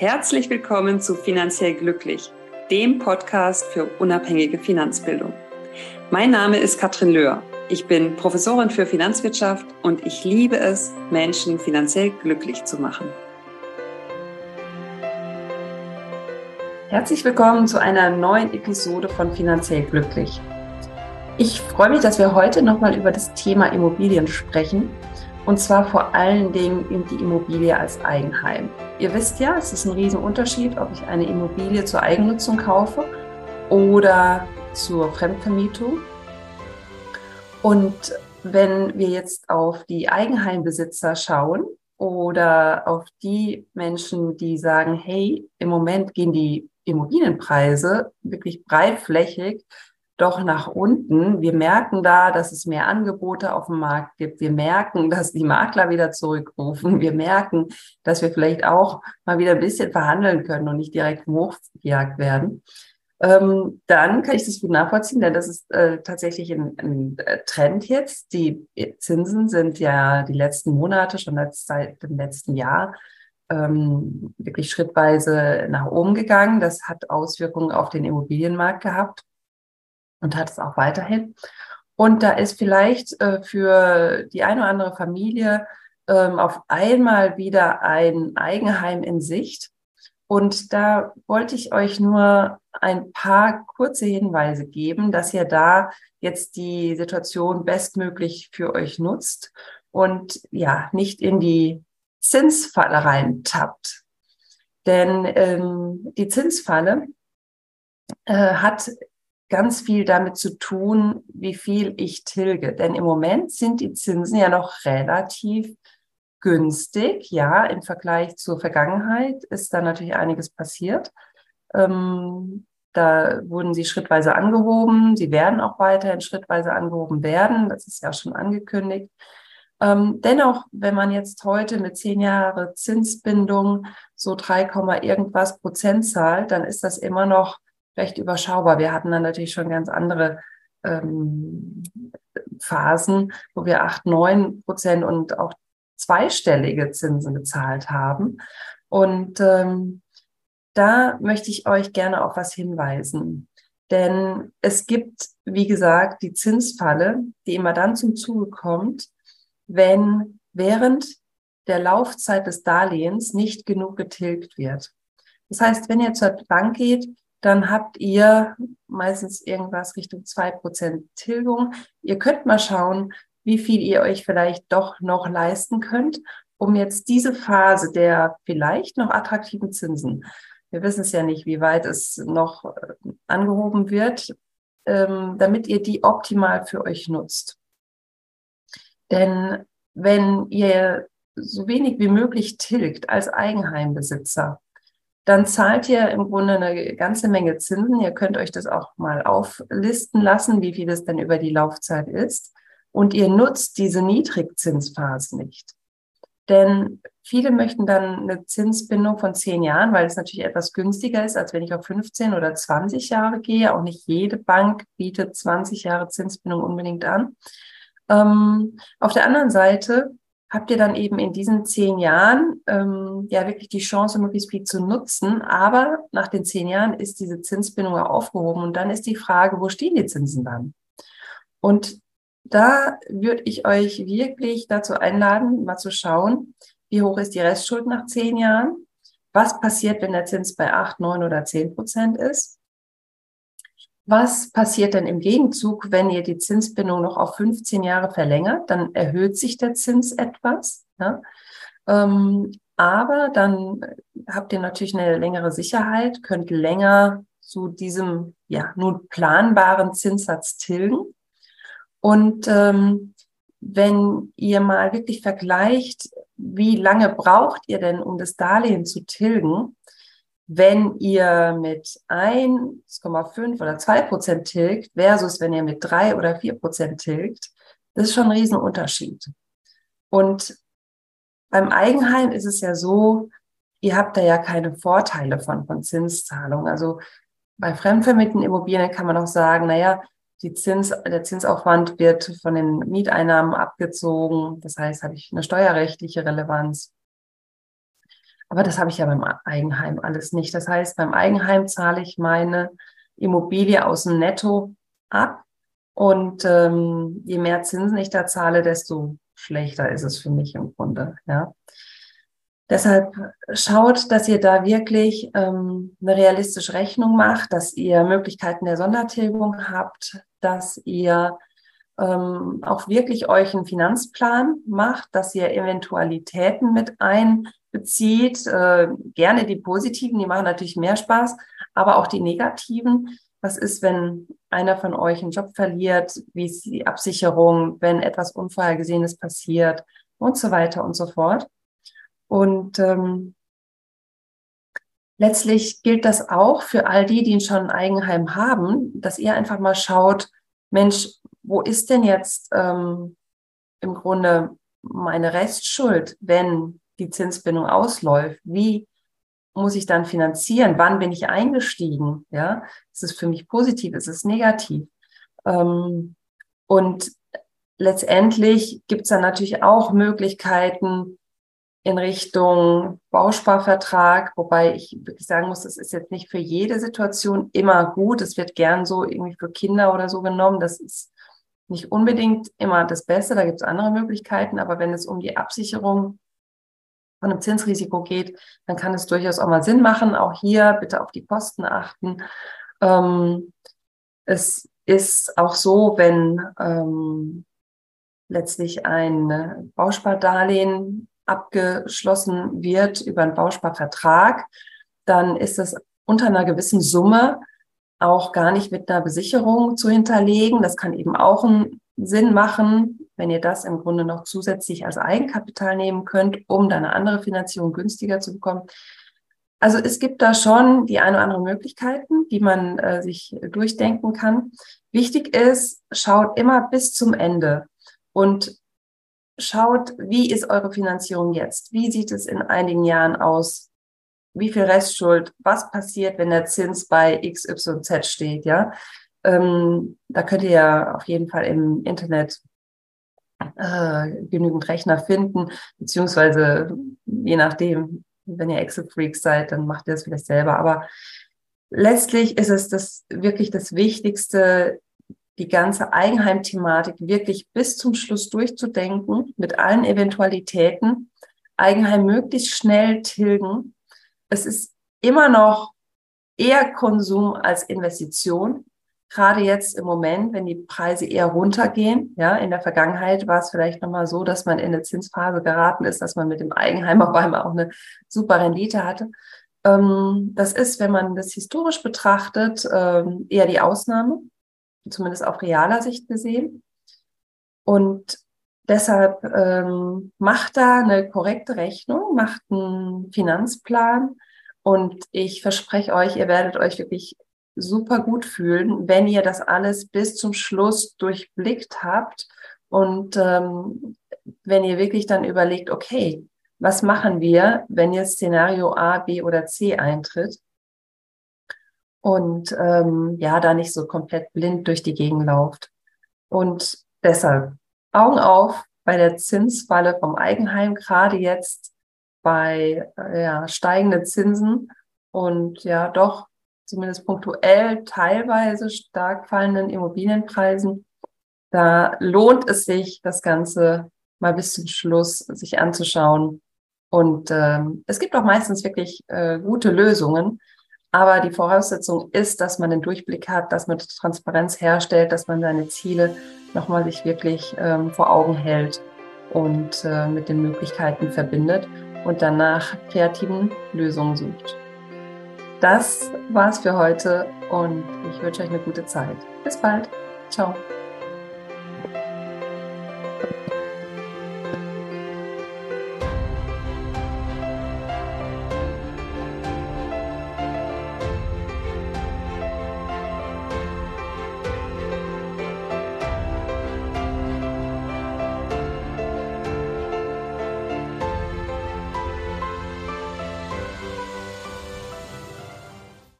Herzlich willkommen zu Finanziell Glücklich, dem Podcast für unabhängige Finanzbildung. Mein Name ist Katrin Löhr. Ich bin Professorin für Finanzwirtschaft und ich liebe es, Menschen finanziell glücklich zu machen. Herzlich willkommen zu einer neuen Episode von Finanziell Glücklich. Ich freue mich, dass wir heute nochmal über das Thema Immobilien sprechen und zwar vor allen Dingen die Immobilie als Eigenheim. Ihr wisst ja, es ist ein Riesenunterschied, ob ich eine Immobilie zur Eigennutzung kaufe oder zur Fremdvermietung. Und wenn wir jetzt auf die Eigenheimbesitzer schauen oder auf die Menschen, die sagen, hey, im Moment gehen die Immobilienpreise wirklich breitflächig doch nach unten. Wir merken da, dass es mehr Angebote auf dem Markt gibt. Wir merken, dass die Makler wieder zurückrufen. Wir merken, dass wir vielleicht auch mal wieder ein bisschen verhandeln können und nicht direkt hochgejagt werden. Ähm, dann kann ich das gut nachvollziehen, denn das ist äh, tatsächlich ein, ein, äh, Trend jetzt. Die Zinsen sind ja die letzten Monate, schon seit dem letzten Jahr, ähm, wirklich schrittweise nach oben gegangen. Das hat Auswirkungen auf den Immobilienmarkt gehabt und hat es auch weiterhin. Und da ist vielleicht äh, für die eine oder andere Familie ähm, auf einmal wieder ein Eigenheim in Sicht. Und da wollte ich euch nur ein paar kurze Hinweise geben, dass ihr da jetzt die Situation bestmöglich für euch nutzt und ja, nicht in die Zinsfalle reintappt. Denn ähm, die Zinsfalle äh, hat ganz viel damit zu tun, wie viel ich tilge. Denn im Moment sind die Zinsen ja noch relativ günstig. Ja, im Vergleich zur Vergangenheit ist da natürlich einiges passiert. Ähm, da wurden sie schrittweise angehoben. Sie werden auch weiterhin schrittweise angehoben werden. Das ist ja schon angekündigt. Ähm, dennoch, wenn man jetzt heute mit zehn Jahre Zinsbindung so 3, irgendwas Prozent zahlt, dann ist das immer noch recht überschaubar. Wir hatten dann natürlich schon ganz andere ähm, Phasen, wo wir acht, neun Prozent und auch zweistellige Zinsen gezahlt haben. Und ähm, da möchte ich euch gerne auf was hinweisen. Denn es gibt, wie gesagt, die Zinsfalle, die immer dann zum Zuge kommt, wenn während der Laufzeit des Darlehens nicht genug getilgt wird. Das heißt, wenn ihr zur Bank geht, dann habt ihr meistens irgendwas Richtung zwei Prozent Tilgung. Ihr könnt mal schauen, wie viel ihr euch vielleicht doch noch leisten könnt, um jetzt diese Phase der vielleicht noch attraktiven Zinsen, wir wissen es ja nicht, wie weit es noch äh, angehoben wird, ähm, damit ihr die optimal für euch nutzt. Denn wenn ihr so wenig wie möglich tilgt als Eigenheimbesitzer, dann zahlt ihr im Grunde eine ganze Menge Zinsen. Ihr könnt euch das auch mal auflisten lassen, wie viel das denn über die Laufzeit ist. Und ihr nutzt diese Niedrigzinsphase nicht. Denn viele möchten dann eine Zinsbindung von zehn Jahren, weil es natürlich etwas günstiger ist, als wenn ich auf 15 oder 20 Jahre gehe. Auch nicht jede Bank bietet 20 Jahre Zinsbindung unbedingt an. Ähm, auf der anderen Seite habt ihr dann eben in diesen zehn Jahren ähm, ja wirklich die Chance, möglichst viel zu nutzen. Aber nach den zehn Jahren ist diese Zinsbindung aufgehoben und dann ist die Frage, wo stehen die Zinsen dann? Und da würde ich euch wirklich dazu einladen, mal zu schauen, wie hoch ist die Restschuld nach zehn Jahren? Was passiert, wenn der Zins bei acht, neun oder zehn Prozent ist? Was passiert denn im Gegenzug, wenn ihr die Zinsbindung noch auf 15 Jahre verlängert? Dann erhöht sich der Zins etwas. Ja? Ähm, aber dann habt ihr natürlich eine längere Sicherheit, könnt länger zu diesem ja nun planbaren Zinssatz tilgen. Und ähm, wenn ihr mal wirklich vergleicht, wie lange braucht ihr denn, um das Darlehen zu tilgen, wenn ihr mit 1,5 oder 2 Prozent tilgt versus wenn ihr mit 3 oder 4 Prozent tilgt, das ist schon ein Riesenunterschied. Und beim Eigenheim ist es ja so, ihr habt da ja keine Vorteile von, von Zinszahlung. Also bei fremdvermieteten Immobilien kann man auch sagen, naja, die Zins, der Zinsaufwand wird von den Mieteinnahmen abgezogen. Das heißt, habe ich eine steuerrechtliche Relevanz. Aber das habe ich ja beim Eigenheim alles nicht. Das heißt, beim Eigenheim zahle ich meine Immobilie aus dem Netto ab. Und ähm, je mehr Zinsen ich da zahle, desto schlechter ist es für mich im Grunde. Ja. Deshalb schaut, dass ihr da wirklich ähm, eine realistische Rechnung macht, dass ihr Möglichkeiten der Sondertilgung habt, dass ihr ähm, auch wirklich euch einen Finanzplan macht, dass ihr Eventualitäten mit einbezieht, äh, gerne die positiven, die machen natürlich mehr Spaß, aber auch die negativen. Was ist, wenn einer von euch einen Job verliert? Wie ist die Absicherung, wenn etwas Unvorhergesehenes passiert und so weiter und so fort? Und ähm, letztlich gilt das auch für all die, die schon ein Eigenheim haben, dass ihr einfach mal schaut, Mensch, wo ist denn jetzt ähm, im Grunde meine Restschuld, wenn die Zinsbindung ausläuft? Wie muss ich dann finanzieren? Wann bin ich eingestiegen? Ja, ist es für mich positiv? Ist es negativ? Ähm, und letztendlich gibt es dann natürlich auch Möglichkeiten, in Richtung Bausparvertrag, wobei ich wirklich sagen muss, das ist jetzt nicht für jede Situation immer gut. Es wird gern so irgendwie für Kinder oder so genommen. Das ist nicht unbedingt immer das Beste. Da gibt es andere Möglichkeiten. Aber wenn es um die Absicherung von einem Zinsrisiko geht, dann kann es durchaus auch mal Sinn machen. Auch hier bitte auf die Kosten achten. Ähm, es ist auch so, wenn ähm, letztlich ein Bauspardarlehen abgeschlossen wird über einen Bausparvertrag, dann ist es unter einer gewissen Summe auch gar nicht mit einer Besicherung zu hinterlegen. Das kann eben auch einen Sinn machen, wenn ihr das im Grunde noch zusätzlich als Eigenkapital nehmen könnt, um dann eine andere Finanzierung günstiger zu bekommen. Also es gibt da schon die eine oder andere Möglichkeiten, die man äh, sich durchdenken kann. Wichtig ist, schaut immer bis zum Ende und schaut, wie ist eure Finanzierung jetzt? Wie sieht es in einigen Jahren aus? Wie viel Restschuld? Was passiert, wenn der Zins bei XYZ steht? Ja, ähm, da könnt ihr ja auf jeden Fall im Internet äh, genügend Rechner finden, beziehungsweise je nachdem, wenn ihr Excel-Freaks seid, dann macht ihr das vielleicht selber. Aber letztlich ist es das wirklich das Wichtigste, die ganze Eigenheim-Thematik wirklich bis zum Schluss durchzudenken, mit allen Eventualitäten, Eigenheim möglichst schnell tilgen. Es ist immer noch eher Konsum als Investition. Gerade jetzt im Moment, wenn die Preise eher runtergehen, ja, in der Vergangenheit war es vielleicht nochmal so, dass man in eine Zinsphase geraten ist, dass man mit dem Eigenheim auf einmal auch eine super Rendite hatte. Ähm, das ist, wenn man das historisch betrachtet, ähm, eher die Ausnahme zumindest auf realer Sicht gesehen. Und deshalb ähm, macht da eine korrekte Rechnung, macht einen Finanzplan und ich verspreche euch, ihr werdet euch wirklich super gut fühlen, wenn ihr das alles bis zum Schluss durchblickt habt und ähm, wenn ihr wirklich dann überlegt, okay, was machen wir, wenn jetzt Szenario A, B oder C eintritt? und ähm, ja, da nicht so komplett blind durch die Gegend lauft. Und deshalb Augen auf bei der Zinsfalle vom Eigenheim, gerade jetzt bei äh, ja, steigenden Zinsen und ja doch zumindest punktuell teilweise stark fallenden Immobilienpreisen. Da lohnt es sich, das Ganze mal bis zum Schluss sich anzuschauen. Und ähm, es gibt auch meistens wirklich äh, gute Lösungen. Aber die Voraussetzung ist, dass man den Durchblick hat, dass man Transparenz herstellt, dass man seine Ziele nochmal sich wirklich ähm, vor Augen hält und äh, mit den Möglichkeiten verbindet und danach kreativen Lösungen sucht. Das war's für heute und ich wünsche euch eine gute Zeit. Bis bald. Ciao.